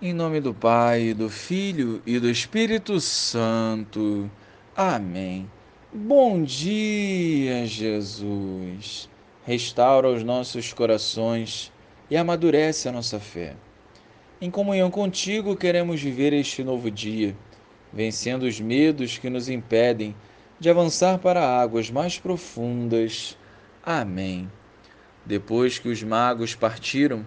Em nome do Pai, do Filho e do Espírito Santo. Amém. Bom dia, Jesus. Restaura os nossos corações e amadurece a nossa fé. Em comunhão contigo, queremos viver este novo dia, vencendo os medos que nos impedem de avançar para águas mais profundas. Amém. Depois que os magos partiram,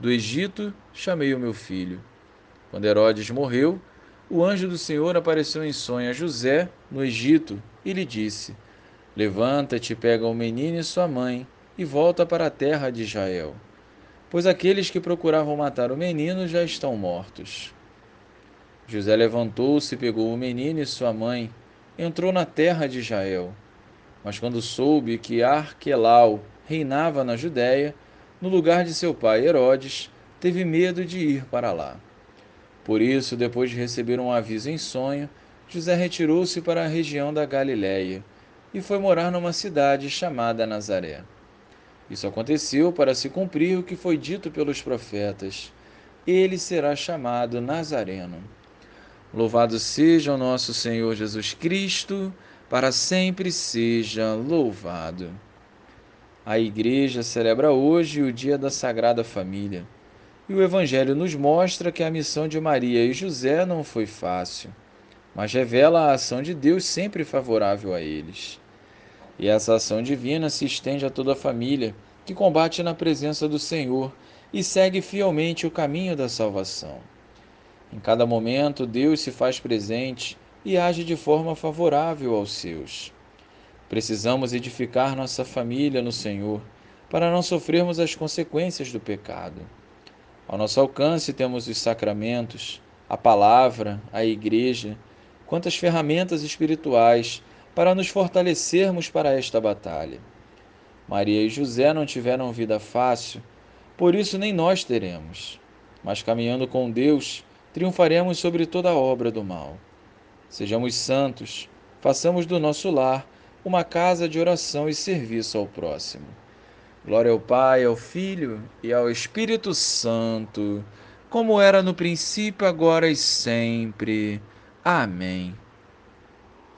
do Egito chamei o meu filho. Quando Herodes morreu, o anjo do Senhor apareceu em sonho a José, no Egito, e lhe disse: Levanta-te, pega o menino e sua mãe, e volta para a terra de Israel, pois aqueles que procuravam matar o menino já estão mortos. José levantou-se, pegou o menino e sua mãe, entrou na terra de Israel. Mas quando soube que Arquelau reinava na Judéia, no lugar de seu pai Herodes, teve medo de ir para lá. Por isso, depois de receber um aviso em sonho, José retirou-se para a região da Galiléia e foi morar numa cidade chamada Nazaré. Isso aconteceu para se cumprir o que foi dito pelos profetas: ele será chamado Nazareno. Louvado seja o nosso Senhor Jesus Cristo, para sempre seja louvado. A Igreja celebra hoje o Dia da Sagrada Família. E o Evangelho nos mostra que a missão de Maria e José não foi fácil, mas revela a ação de Deus sempre favorável a eles. E essa ação divina se estende a toda a família, que combate na presença do Senhor e segue fielmente o caminho da salvação. Em cada momento, Deus se faz presente e age de forma favorável aos seus. Precisamos edificar nossa família no Senhor para não sofrermos as consequências do pecado. Ao nosso alcance temos os sacramentos, a palavra, a igreja, quantas ferramentas espirituais para nos fortalecermos para esta batalha. Maria e José não tiveram vida fácil, por isso nem nós teremos. Mas caminhando com Deus, triunfaremos sobre toda a obra do mal. Sejamos santos, façamos do nosso lar uma casa de oração e serviço ao próximo. Glória ao Pai, ao Filho e ao Espírito Santo, como era no princípio, agora e sempre. Amém.